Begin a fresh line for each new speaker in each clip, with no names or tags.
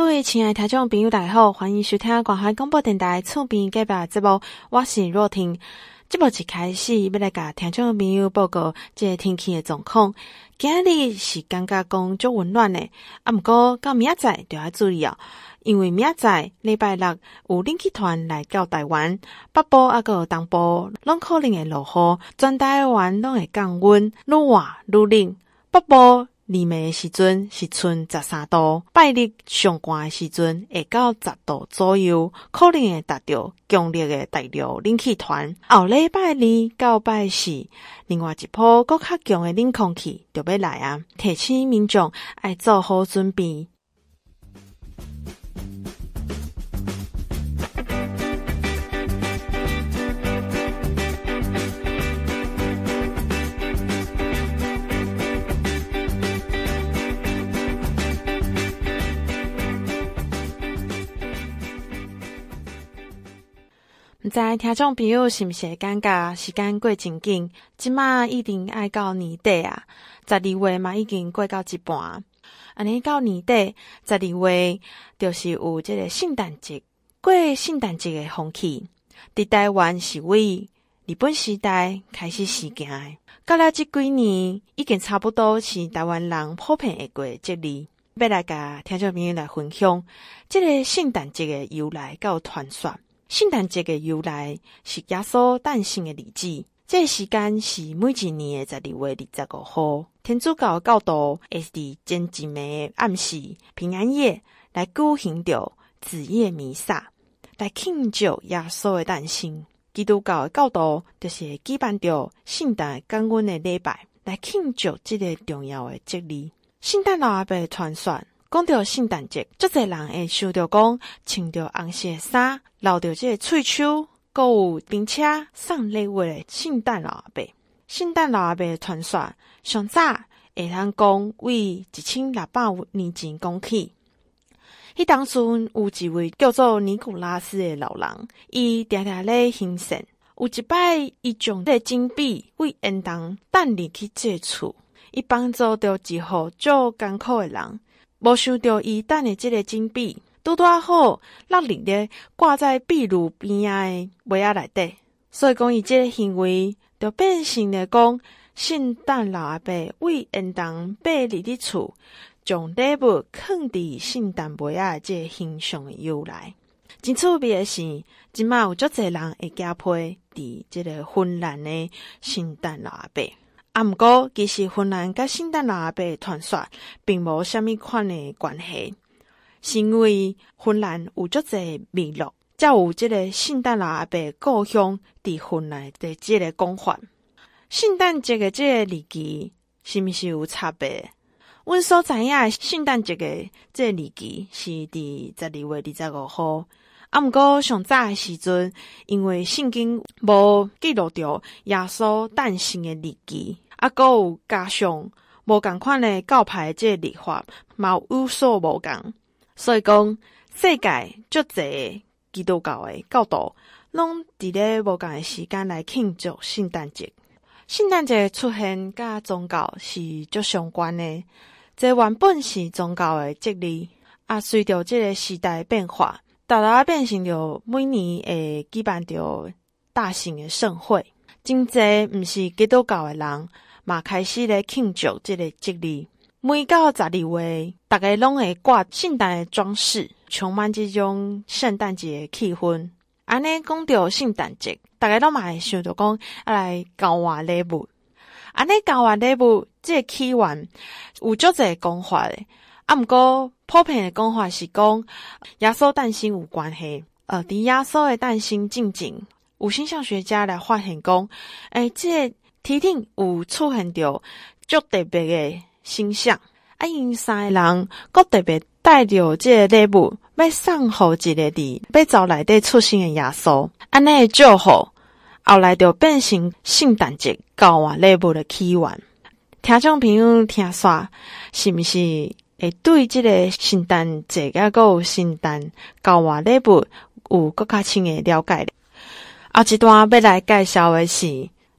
各位亲爱的听众朋友，大家好，欢迎收听关怀广播电台厝边隔壁节目，我是若婷。节目一开始要来甲听众朋友报告这个天气的状况。今日是感觉讲足温暖的，啊，毋过到明仔载就要注意哦，因为明仔载礼拜六有冷气团来到台湾北部啊，个东部拢可能会落雨，全台湾拢会降温，愈晚愈冷，北部。立暝诶时阵是剩十三度，拜日上悬的时阵会到十度左右，可能会达到强烈的大陆冷气团。后礼拜二到拜四，另外一波更较强的冷空气就要来啊！提醒民众爱做好准备。知听众朋友是毋是会感觉时间过真紧？即马一定爱到年底啊！十二月嘛已经过到一半，安尼到年底十二月就是有这个圣诞节，过圣诞节的风气。伫台湾是为日本时代开始实行的，到了即几年已经差不多是台湾人普遍会过节日。要来甲听众朋友来分享这个圣诞节的由来甲传说。圣诞节的由来是耶稣诞生的日子，这时间是每一年的十二月二十五号。天主教的教徒会伫前一暝暗时平安夜来举行着子夜弥撒，来庆祝耶稣的诞生。基督教的教徒就是举办着圣诞感恩的礼拜，来庆祝这个重要的节日。圣诞老阿伯传说。讲到圣诞节，足侪人会想着讲穿着红色衫，留着这个喙须，阁有并且送礼物的圣诞老阿伯。圣诞老阿伯的传说，上早会通讲为一千六百年前讲起。迄当时有一位叫做尼古拉斯的老人，伊常常咧行善。有一摆，伊将这个金币为缘人带入去借厝，伊帮助着一户足艰苦的人。无想到伊等的即个金币，拄拄好落入咧挂在壁炉边仔的袜仔内底，所以讲伊即个行为就变成了讲圣诞老阿伯为缘人爬入的厝，将礼物藏伫圣诞袜仔的这个形象的由来。真趣味的是，即马有足侪人会加配伫即个芬兰的圣诞老阿伯。啊，毋过其实芬兰甲圣诞老阿伯传说并无虾米款的关系，是因为芬兰有足侪米落，才有即个圣诞老阿伯故乡伫芬兰的即个讲法。圣诞节的即个日期是毋是有差别？阮所知影圣诞节的即个日期是伫十二月二十五号。啊，毋过上早诶时阵，因为圣经无记录着耶稣诞生的日期，啊，阁有加上无共款的教派即个历法，嘛有所无共，所以讲世界足侪基督教的教徒，拢伫咧无共的时间来庆祝圣诞节。圣诞节出现甲宗教是足相关的，这原本是宗教的节日，啊，随着即个时代变化。大大变成着每年会举办着大型诶盛会，真侪毋是基督教诶人嘛开始咧庆祝这个节日。每到十二月，大家拢会挂圣诞诶装饰，充满这种圣诞节诶气氛。安尼讲到圣诞节，大家拢嘛会想着讲要来交换礼物。安尼交换礼物，这个起源有足侪讲法诶。啊，毋过普遍的讲法是讲耶稣诞生有关系。呃，伫耶稣的诞生进前，有星象学家来发现讲，诶、欸，这个、天顶有出现着足特别的星象。啊，因三个人阁特别带着即个礼物，要送互一个伫被造内底出生的耶稣。安尼祝福，后来就变成圣诞节交换礼物的起源。听众朋友听煞，是毋是？会对即个圣诞节甲有圣诞交换礼物有更加深诶了解咧。后一段要来介绍诶是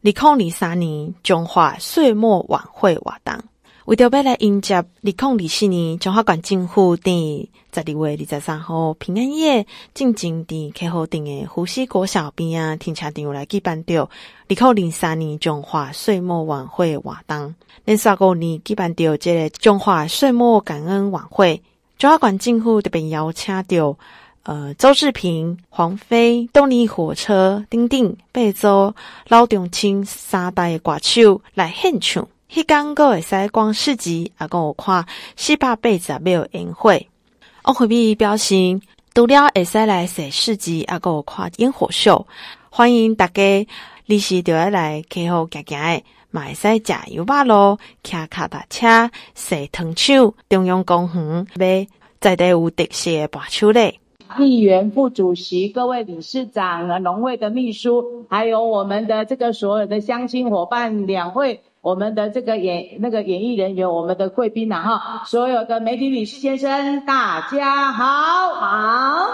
二零二三年中华岁末晚会活动。为着要来迎接二零二四年中华县政府伫十二月二十三号平安夜，进前伫溪湖镇的湖西国小边啊停车场来举办着二零二三年中华岁末晚会活动。连续五年举办着这个中华岁末感恩晚会，中华县政府特别邀请着呃周志平、黄飞、动力火车、丁丁、贝州、老中青三代的歌手来献唱。迄天阁会使逛市集，啊，阁有看四百八十秒烟火。王惠美表示，除了会使来踅市集，啊，阁有看烟火秀。欢迎大家，你是着要来溪湖行行诶，嘛会使食油巴咯，骑脚踏车，踅糖厂，中央公园买在地有特色诶伴手礼。
议员、副主席、各位理事长、农会的秘书，还有我们的这个所有的乡亲伙伴，两会。我们的这个演那个演艺人员，我们的贵宾呐哈，所有的媒体女士先生，大家好，好，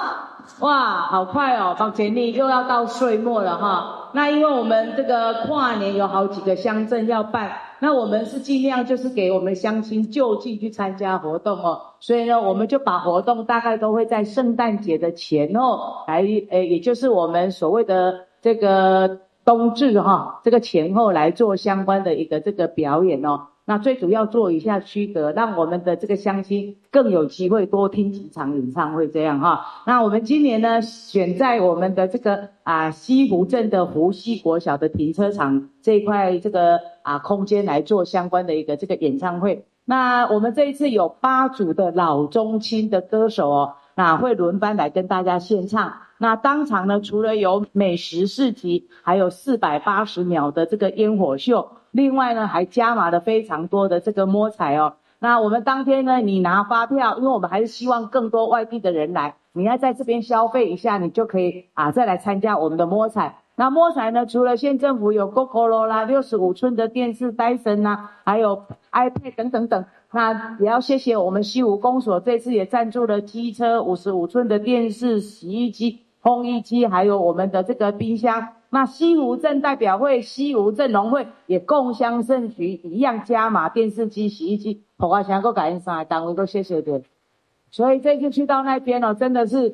哇，好快哦，宝杰丽又要到岁末了哈。那因为我们这个跨年有好几个乡镇要办，那我们是尽量就是给我们乡亲就近去参加活动哦，所以呢，我们就把活动大概都会在圣诞节的前后来，诶，也就是我们所谓的这个。冬至哈，这个前后来做相关的一个这个表演哦，那最主要做一下区隔，让我们的这个乡亲更有机会多听几场演唱会这样哈。那我们今年呢，选在我们的这个啊西湖镇的湖西国小的停车场这一块这个啊空间来做相关的一个这个演唱会。那我们这一次有八组的老中青的歌手哦，那会轮班来跟大家献唱。那当场呢，除了有美食市集，还有四百八十秒的这个烟火秀，另外呢还加码了非常多的这个摸彩哦。那我们当天呢，你拿发票，因为我们还是希望更多外地的人来，你要在这边消费一下，你就可以啊再来参加我们的摸彩。那摸彩呢，除了县政府有 Gogoro 啦，六十五寸的电视戴森呐，还有 iPad 等等等。那也要谢谢我们西湖公所这次也赞助了机车、五十五寸的电视、洗衣机。烘衣机还有我们的这个冰箱，那西湖镇代表会、西湖镇农会也共襄盛举，一样加码电视机、洗衣机。好啊，想够感恩上来单位都谢谢的。所以这次去到那边哦，真的是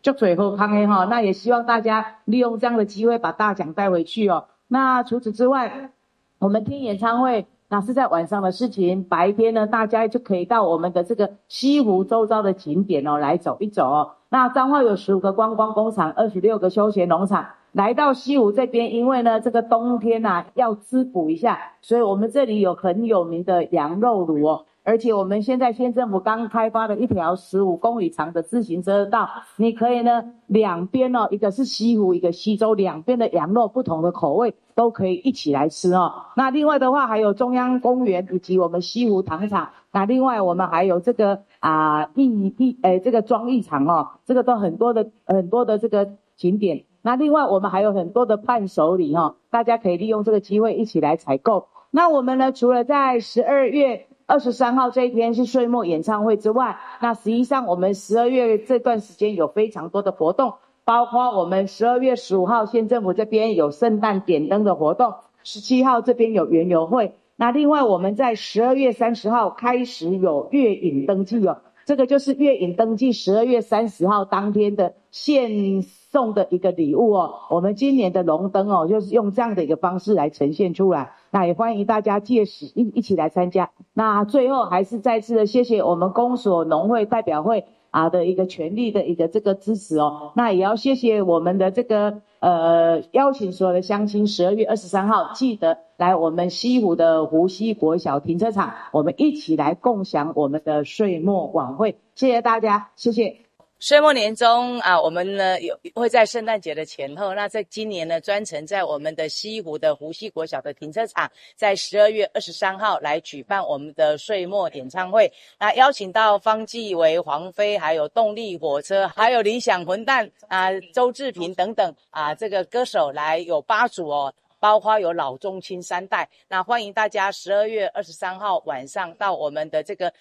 就最后康诶哈。那也希望大家利用这样的机会把大奖带回去哦。那除此之外，我们听演唱会。那是在晚上的事情，白天呢，大家就可以到我们的这个西湖周遭的景点哦，来走一走哦。那彰化有十五个观光工厂，二十六个休闲农场，来到西湖这边，因为呢，这个冬天呐、啊、要滋补一下，所以我们这里有很有名的羊肉炉哦。而且我们现在县政府刚开发了一条十五公里长的自行车道，你可以呢两边哦，一个是西湖，一个西周，两边的羊肉不同的口味都可以一起来吃哦。那另外的话还有中央公园以及我们西湖糖厂。那另外我们还有这个啊艺艺诶这个庄艺场哦，这个都很多的很多的这个景点。那另外我们还有很多的伴手礼哦，大家可以利用这个机会一起来采购。那我们呢除了在十二月。二十三号这一天是岁末演唱会之外，那实际上我们十二月这段时间有非常多的活动，包括我们十二月十五号县政府这边有圣诞点灯的活动，十七号这边有园游会，那另外我们在十二月三十号开始有月影登记哦，这个就是月影登记十二月三十号当天的县送的一个礼物哦，我们今年的龙灯哦，就是用这样的一个方式来呈现出来。那也欢迎大家届时一一起来参加。那最后还是再次的谢谢我们公所农会代表会啊的一个全力的一个这个支持哦。那也要谢谢我们的这个呃邀请所有的乡亲，十二月二十三号记得来我们西湖的湖西国小停车场，我们一起来共享我们的岁末晚会。谢谢大家，谢谢。
岁末年终啊，我们呢有会在圣诞节的前后。那在今年呢，专程在我们的西湖的湖西国小的停车场，在十二月二十三号来举办我们的岁末演唱会。那邀请到方季惟、黄妃，还有动力火车，还有理想混蛋啊，周志平等等啊，这个歌手来有八组哦，包括有老中青三代。那欢迎大家十二月二十三号晚上到我们的这个。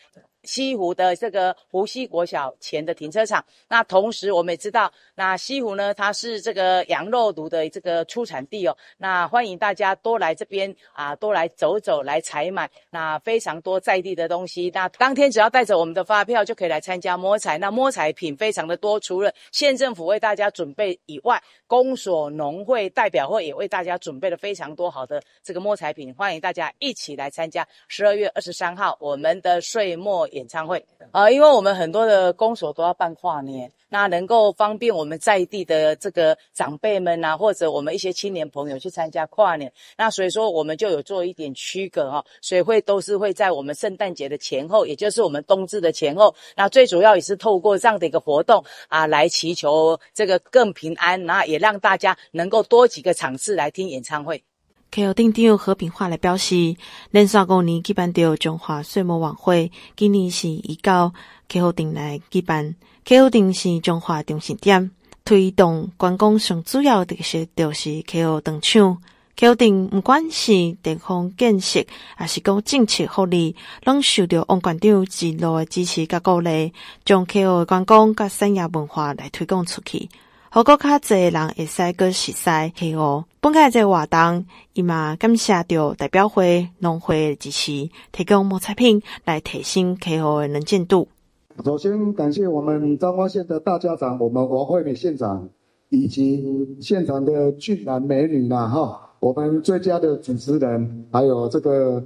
西湖的这个湖西国小前的停车场。那同时我们也知道，那西湖呢，它是这个羊肉炉的这个出产地哦。那欢迎大家多来这边啊，多来走走，来采买。那非常多在地的东西。那当天只要带着我们的发票就可以来参加摸彩。那摸彩品非常的多，除了县政府为大家准备以外，公所农会代表会也为大家准备了非常多好的这个摸彩品，欢迎大家一起来参加十二月二十三号我们的岁末演唱会。呃，因为我们很多的公所都要办跨年，那能够方便我们在地的这个长辈们啊，或者我们一些青年朋友去参加跨年，那所以说我们就有做一点区隔哈，所以会都是会在我们圣诞节的前后，也就是我们冬至的前后，那最主要也是透过这样的一个活动啊，来祈求这个更平安，那也让大家能够多几个场次来听演唱会。
KO 顶长何平华来表示，连续五年举办着中华岁末晚会，今年是移到 KO 顶来举办。KO 顶是中华中心点，推动观光上主要的是就是 KO 灯场。KO 顶不管是地方建设，还是讲政策福利，拢受到王馆长一路的支持甲鼓励，将 KO 的观光甲产业文化来推广出去。好，阁较侪人会使阁熟悉 KO。本届这活动，伊嘛感谢着代表会、农会的支持，提供摸彩品来提升 KO 的能见度。
首先感谢我们彰化县的大家长，我们王惠美县长，以及现场的俊男美女呐，哈，我们最佳的主持人，还有这个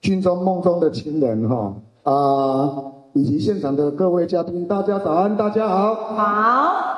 军中梦中的情人，哈啊，以及现场的各位嘉宾，大家早安，大家好，
好。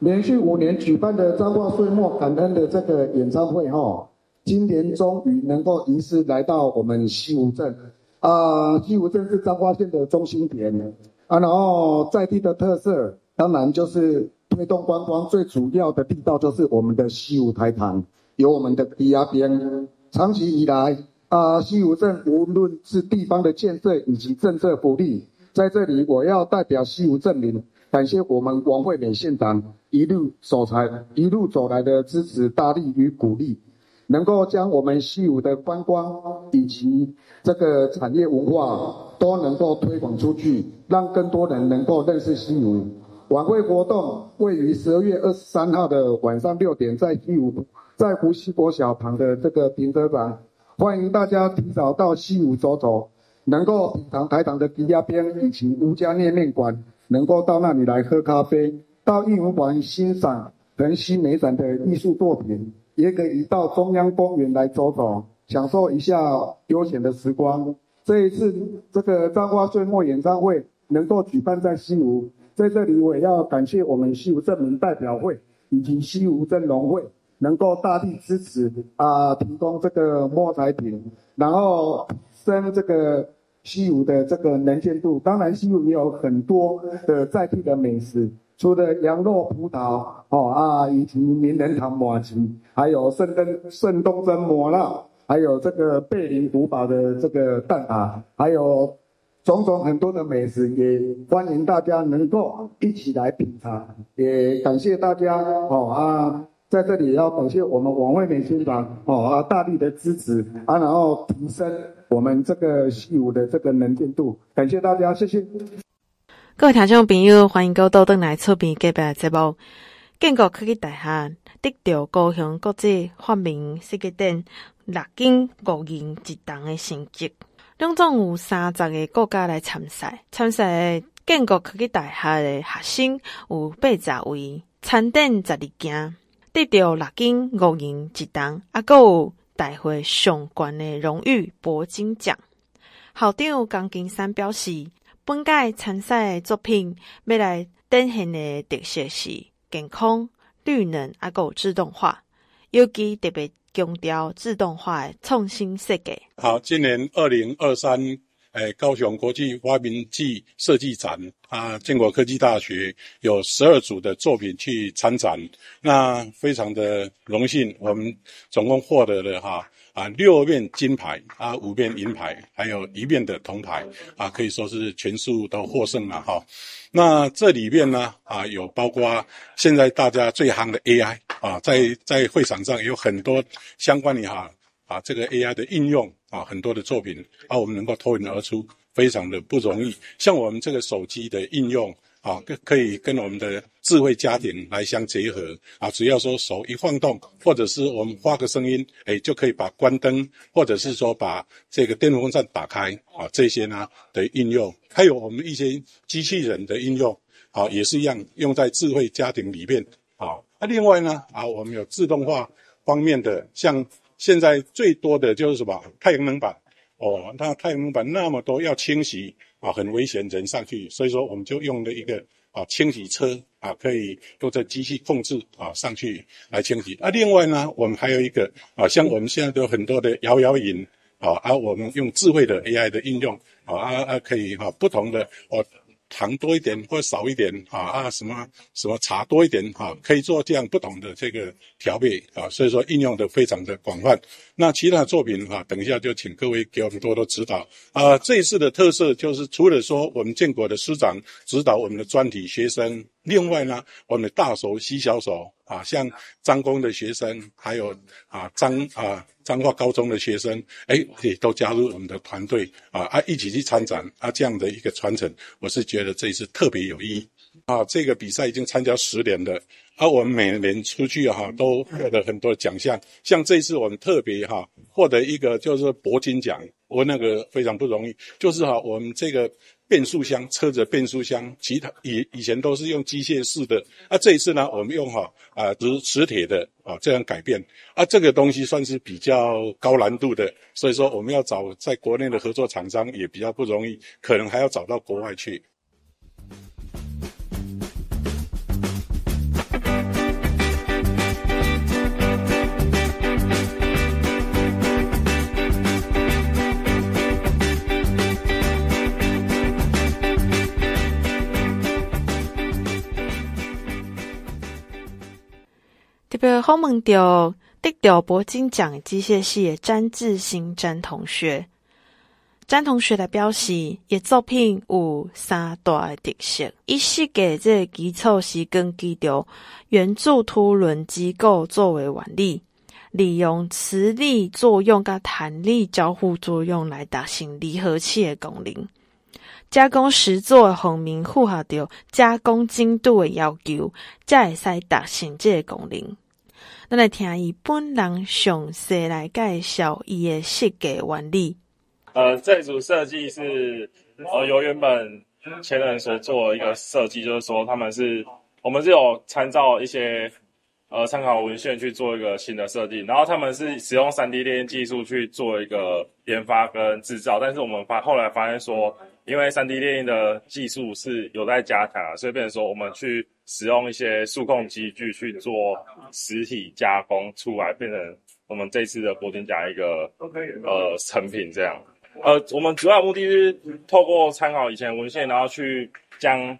连续五年举办的彰化岁末感恩的这个演唱会，哈，今年终于能够移师来到我们西湖镇，啊，西湖镇是彰化县的中心点，啊，然后在地的特色，当然就是推动观光最主要的地道就是我们的西湖台糖，有我们的埤仔边，长期以来，啊，西湖镇无论是地方的建设以及政策福利，在这里我要代表西湖镇民。感谢我们王惠美县长一路走来、一路走来的支持、大力与鼓励，能够将我们西湖的观光以及这个产业文化都能够推广出去，让更多人能够认识西湖。晚会活动位于十二月二十三号的晚上六点，在西湖，在湖西国小旁的这个停车场，欢迎大家提早到西湖走走，能够品尝台糖的埤仔边以及吴家面面馆。能够到那里来喝咖啡，到艺文馆欣赏横须美展的艺术作品，也可以到中央公园来走走，享受一下悠闲的时光。这一次这个彰化岁末演唱会能够举办在西湖，在这里我也要感谢我们西湖镇民代表会以及西湖镇农会，能够大力支持啊，提供这个墨彩品，然后升这个。西湖的这个能见度，当然西湖也有很多的在地的美食，除了羊肉葡萄哦啊，以及名人堂麻糬，还有圣灯圣东珍麻辣，还有这个贝林古堡的这个蛋挞，还有种种很多的美食，也欢迎大家能够一起来品尝，也感谢大家哦啊。在这里要感谢我们王惠美县长哦啊大力的支持啊，然后提升我们这个西湖的这个能见度，感谢大家，谢谢。
各位听众朋友，欢迎各位到登来厝边隔壁节目。建国科技大学得到高雄国际发明设计展六金五银一铜的成绩，总共有三十个国家来参赛。参赛建国科技大学的学生有八十位，参展十二件。得到六金五银一铜，啊，阁有大会上悬的荣誉铂金奖。校长江金山表示，本届参赛作品要来展现的特色是健康、绿能，啊，阁有自动化，尤其特别强调自动化的创新设计。
好，今年二零二三。哎，高雄国际发明暨设计展啊，建国科技大学有十二组的作品去参展，那非常的荣幸，我们总共获得了哈啊六面金牌啊，五面银牌，还有一面的铜牌啊，可以说是全数都获胜了哈。那这里面呢啊，有包括现在大家最夯的 AI 啊，在在会场上有很多相关的哈。啊，这个 AI 的应用啊，很多的作品啊，我们能够脱颖而出非常的不容易。像我们这个手机的应用啊，可以跟我们的智慧家庭来相结合啊。只要说手一晃动，或者是我们发个声音，哎，就可以把关灯，或者是说把这个电风扇打开啊。这些呢的应用，还有我们一些机器人的应用啊，也是一样用在智慧家庭里面啊。那另外呢啊，我们有自动化方面的，像现在最多的就是什么太阳能板。哦，那太阳能板那么多要清洗啊，很危险，人上去，所以说我们就用了一个啊清洗车啊，可以用这机器控制啊上去来清洗。啊，另外呢，我们还有一个啊，像我们现在都有很多的摇摇椅啊，啊，我们用智慧的 AI 的应用啊啊啊，可以哈、啊、不同的哦。糖多一点或少一点啊啊，什么什么茶多一点啊，可以做这样不同的这个调配啊，所以说应用的非常的广泛。那其他作品啊，等一下就请各位给我们多多指导啊。这一次的特色就是除了说我们建国的师长指导我们的专题学生，另外呢，我们的大手携小手。啊，像张工的学生，还有啊张啊张化高中的学生，哎，也都加入我们的团队啊啊，一起去参展啊，这样的一个传承，我是觉得这一次特别有意义啊。这个比赛已经参加十年了，啊、我们每年出去哈、啊，都获得很多奖项。像这一次我们特别哈、获得一个就是铂金奖，我那个非常不容易，就是哈、我们这个。变速箱，车子变速箱，其他以以前都是用机械式的，啊，这一次呢，我们用哈啊磁磁铁的啊这样改变，啊，这个东西算是比较高难度的，所以说我们要找在国内的合作厂商也比较不容易，可能还要找到国外去。
被访问到得到铂金奖机械系的詹志新詹同学，詹同学的表示，伊作品有三大的特色。伊设计这个基础是根据着圆柱凸轮机构作为原理，利用磁力作用跟弹力交互作用来达成离合器的功能。加工实作的方面符合着加工精度的要求，才会使达成这个功能。咱来听伊本人详细来介绍伊的设计原理。
呃，这组设计是呃由原本前人所做一个设计，就是说他们是我们是有参照一些呃参考文献去做一个新的设计，然后他们是使用 3D 列印技术去做一个研发跟制造，但是我们发后来发现说，因为 3D 列印的技术是有待加强，所以变成说我们去。使用一些数控机具去做实体加工出来，变成我们这次的铂金奖一个呃成品这样。呃，我们主要目的是透过参考以前文献，然后去将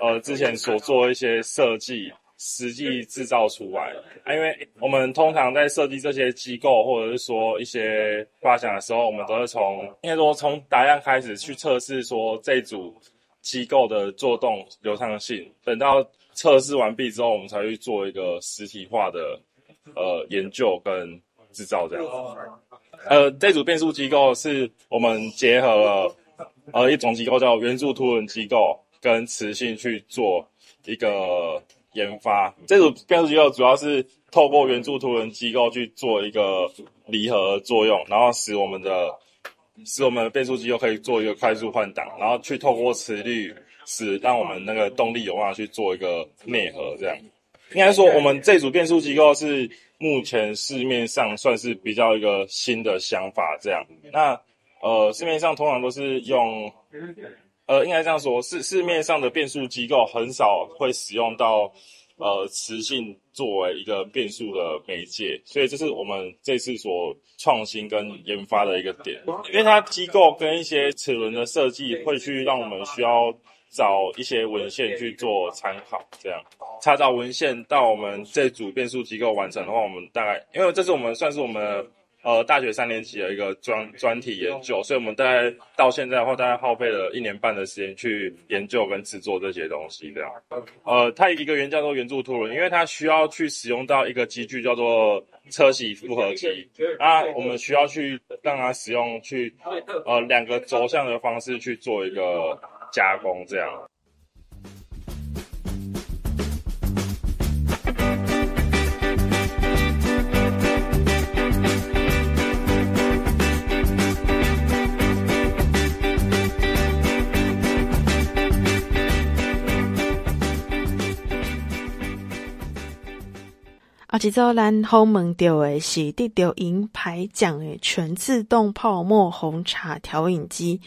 呃之前所做一些设计实际制造出来。啊，因为我们通常在设计这些机构或者是说一些发想的时候，我们都是从应该说从打样开始去测试说这组机构的做动流畅性，等到。测试完毕之后，我们才去做一个实体化的呃研究跟制造这样。呃，这组变速机构是我们结合了呃一种机构叫圆柱凸轮机构跟磁性去做一个研发。这组变速机构主要是透过圆柱凸轮机构去做一个离合作用，然后使我们的使我们的变速机构可以做一个快速换挡，然后去透过磁力。使让我们那个动力有办法去做一个内核，这样应该说我们这组变速机构是目前市面上算是比较一个新的想法，这样。那呃市面上通常都是用呃应该这样说，市市面上的变速机构很少会使用到呃磁性作为一个变速的媒介，所以这是我们这次所创新跟研发的一个点，因为它机构跟一些齿轮的设计会去让我们需要。找一些文献去做参考，这样查找文献到我们这组变速机构完成的话，我们大概因为这是我们算是我们呃大学三年级的一个专专题研究，所以我们大概到现在的话，大概耗费了一年半的时间去研究跟制作这些东西。这样，呃，它一个原叫做圆柱凸轮，因为它需要去使用到一个机具叫做车铣复合机，啊，我们需要去让它使用去呃两个轴向的方式去做一个加工，这样。
啊，即周咱访问到的是得到银牌奖的全自动泡沫红茶调饮机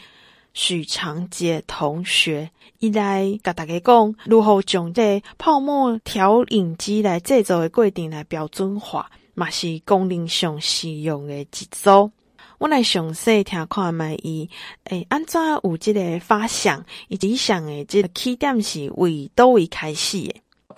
许长杰同学，伊来甲大家讲如何将这泡沫调饮机来制作的过程来标准化，嘛是功能上实用的一组。我来详细听看觅伊，诶，安怎有即个发想，以及想的即个起点是为叨位开始的。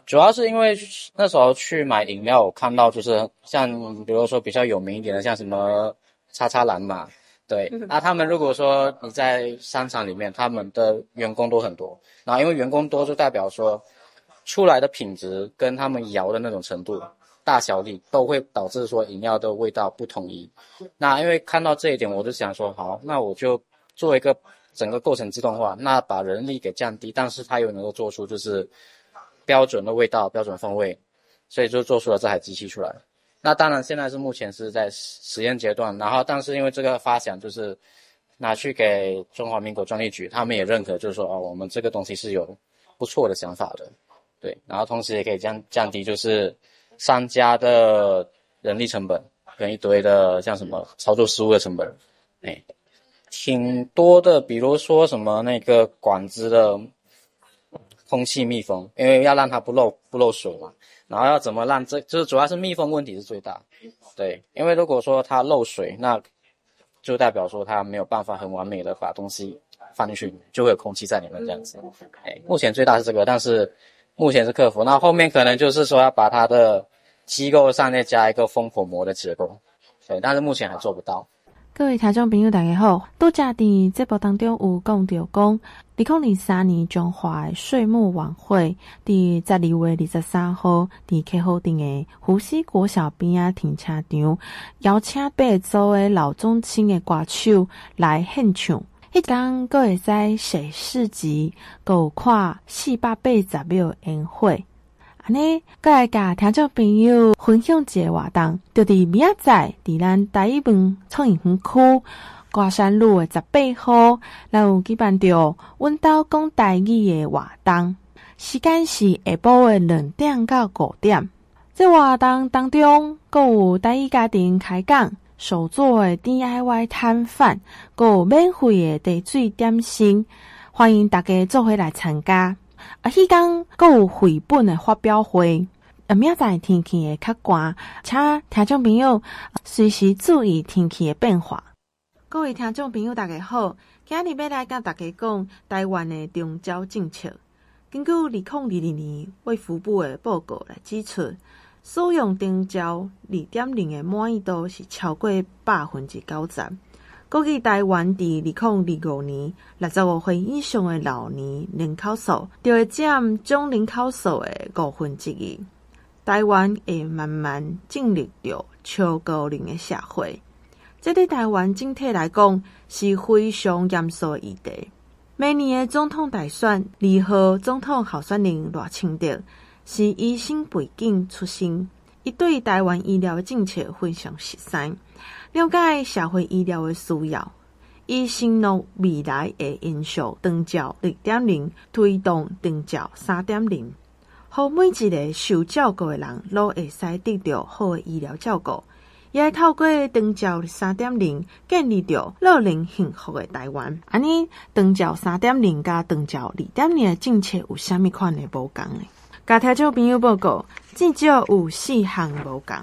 主要是因为那时候去买饮料，我看到就是像比如说比较有名一点的，像什么叉叉蓝嘛，对。那他们如果说你在商场里面，他们的员工都很多，然后因为员工多，就代表说出来的品质跟他们摇的那种程度、大小力都会导致说饮料的味道不统一。那因为看到这一点，我就想说，好，那我就做一个整个构成自动化，那把人力给降低，但是它又能够做出就是。标准的味道，标准风味，所以就做出了这台机器出来。那当然，现在是目前是在实验阶段。然后，但是因为这个发想就是拿去给中华民国专利局，他们也认可，就是说哦，我们这个东西是有不错的想法的，对。然后同时也可以降降低就是商家的人力成本跟一堆的像什么操作失误的成本，哎，挺多的。比如说什么那个管子的。空气密封，因为要让它不漏不漏水嘛，然后要怎么让这就是主要是密封问题是最大，对，因为如果说它漏水，那就代表说它没有办法很完美的把东西放进去，就会有空气在里面这样子。哎，目前最大是这个，但是目前是克服，那后面可能就是说要把它的机构上面加一个封口膜的结构，对，但是目前还做不到。
各位听众朋友，大家好。拄则伫节目当中有讲到讲，二零二三年中华岁末晚会，伫十二月二十三号，伫客户町的湖西国小边仔停车场，邀请八组的老中青的歌手来献唱。迄天阁会使写诗集，阁有看四百八十秒烟火。安尼，阁来甲听众朋友分享一个活动，就伫明仔载，伫咱台湾创意园区瓜山路的十八号，咱有举办着阮兜讲台语的活动，时间是下晡的两点到五点。这活动当中，阁有台语家庭开讲，手作的 DIY 摊贩，阁有免费的茶水点心，欢迎大家做伙来参加。啊，迄天阁有绘本的发表会。啊，明仔载天气会较寒，请听众朋友随时注意天气的变化。各位听众朋友，大家好，今日要来甲大家讲台湾的中招政策。根据二零二二年卫福部的报告来指出，使用中招二点零的满意度是超过百分之九十。估计台湾伫二零二五年六十五岁以上的老年人口数，就会占总人口数的五分之一。台湾会慢慢进入着超高龄的社会，这对台湾整体来讲是非常严肃的议题。每年的总统大选，二号总统候选人赖清德是医生背景出身，伊对台湾医疗政策非常熟悉。了解社会医疗的需要，以承诺未来会延续长照二点零，推动长照三点零，让每一个受照顾的人都会使得到好的医疗照顾，也透过长照三点零建立着乐龄幸福的台湾。安尼，长照三点零加长照二点零的政策有虾米款的无共呢？甲听众朋友报告，至少有四项无共。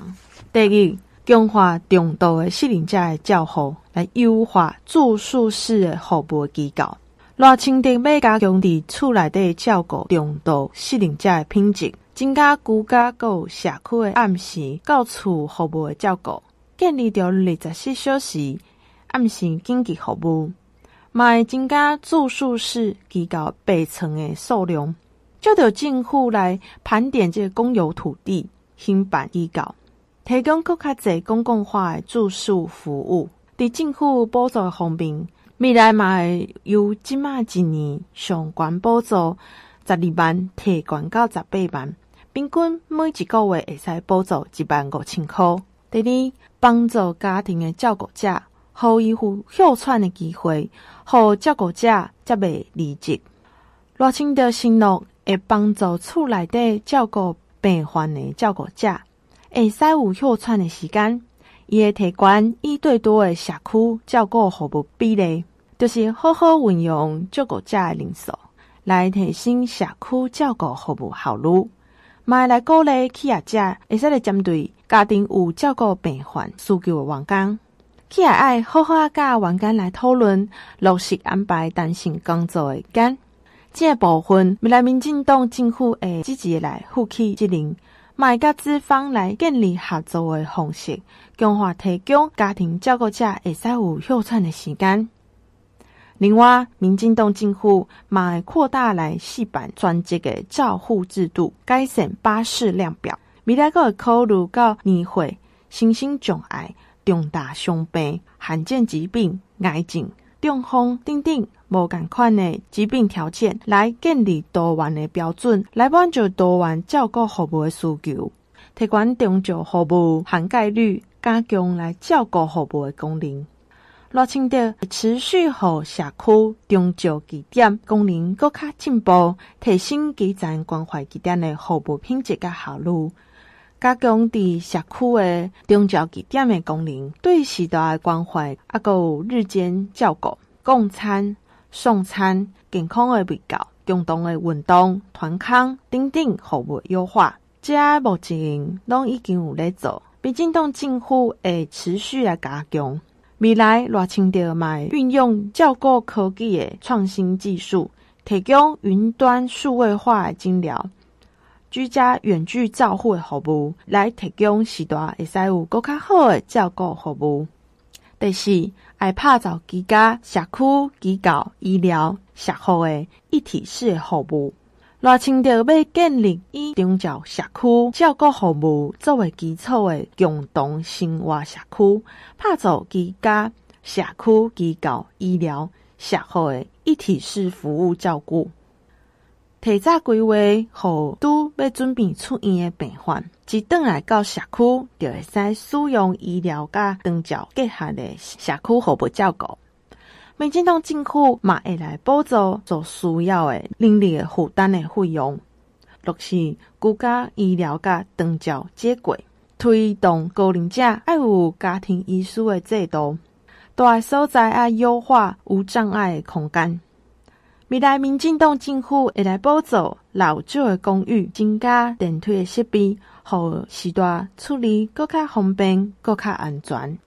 第一。强化重度的适龄者的照护，来优化住宿式的服务机构。若清德要加强伫厝内底照顾重度适龄者的品质，增加居家阁有社区的暗时到厝服务的照顾，建立着二十四小时暗时紧急服务，卖增加住宿式机构备床的数量，就着政府来盘点这个公有土地兴办医搞，提供更较侪公共化的住宿服务。伫政府补助方面，未来嘛会由即马一年上悬补助十二万，提悬到十八万。平均每一个月会使补助一万五千块。第二，帮助家庭的照顾者，予伊有休喘的机会，予照顾者则袂离职。热清着承诺会帮助厝内底照顾病患的照顾者，会使有休喘的时间。伊会提悬一对多的社区照顾服务比例，就是好好运用照顾者的人数，来提升社区照顾服务效率。买来鼓励企业者，会使来针对家庭有照顾病患需求的员工，企业爱好好啊，甲员工来讨论，落实安排弹性工作的间。这部分，未来民进党政府会积极来负起责任，买甲资方来建立合作的方式，强化提供家庭照顾者会使有休喘的时间。另外，民进党政府嘛会扩大来试办专职的照护制度，改善巴士量表。未来阁会考虑到年会、身心障碍、重大伤病、罕见疾病、癌症、中风等等无共款的疾病条件，来建立多元的标准，来满足多元照顾服务的需求，提高长照服务涵盖率，加强来照顾服务的功能。热清着持续和社区中照据点功能搁较进步，提升基层关怀据点的服务品质甲效率，加强伫社区的中照据点的功能，对时代诶关怀，啊，搁有日间照顾、共餐、送餐、健康的卫教、共同的运动、团康等等服务优化，这目前拢已经有在做，民进党政府会持续来加强。未来热清着嘛运用照顾科技的创新技术，提供云端数位化的诊疗、居家远距照护的服务，来提供时代会使有更较好的照顾服务。第四，爱打造居家、社区、机构、医疗、社会的一体式服务。若清着要建立以中照社区照顾服务作为基础的共同生活社区，打造居家、社区、机构、医疗、社会的一体式服务照顾。提早规划，予拄要准备出院的病患，一转来到社区，就会使使用医疗甲长照结合的社区服务照顾。民进党政府嘛会来补助所需要的人力的负担的费用，落实居家医疗甲长照接轨，推动高龄者爱有家庭医师的制度，大所在爱优化无障碍的空间。未来民进党政府会来补助老旧的公寓，增加电梯的设备，让时代处理更加方便、更加安全。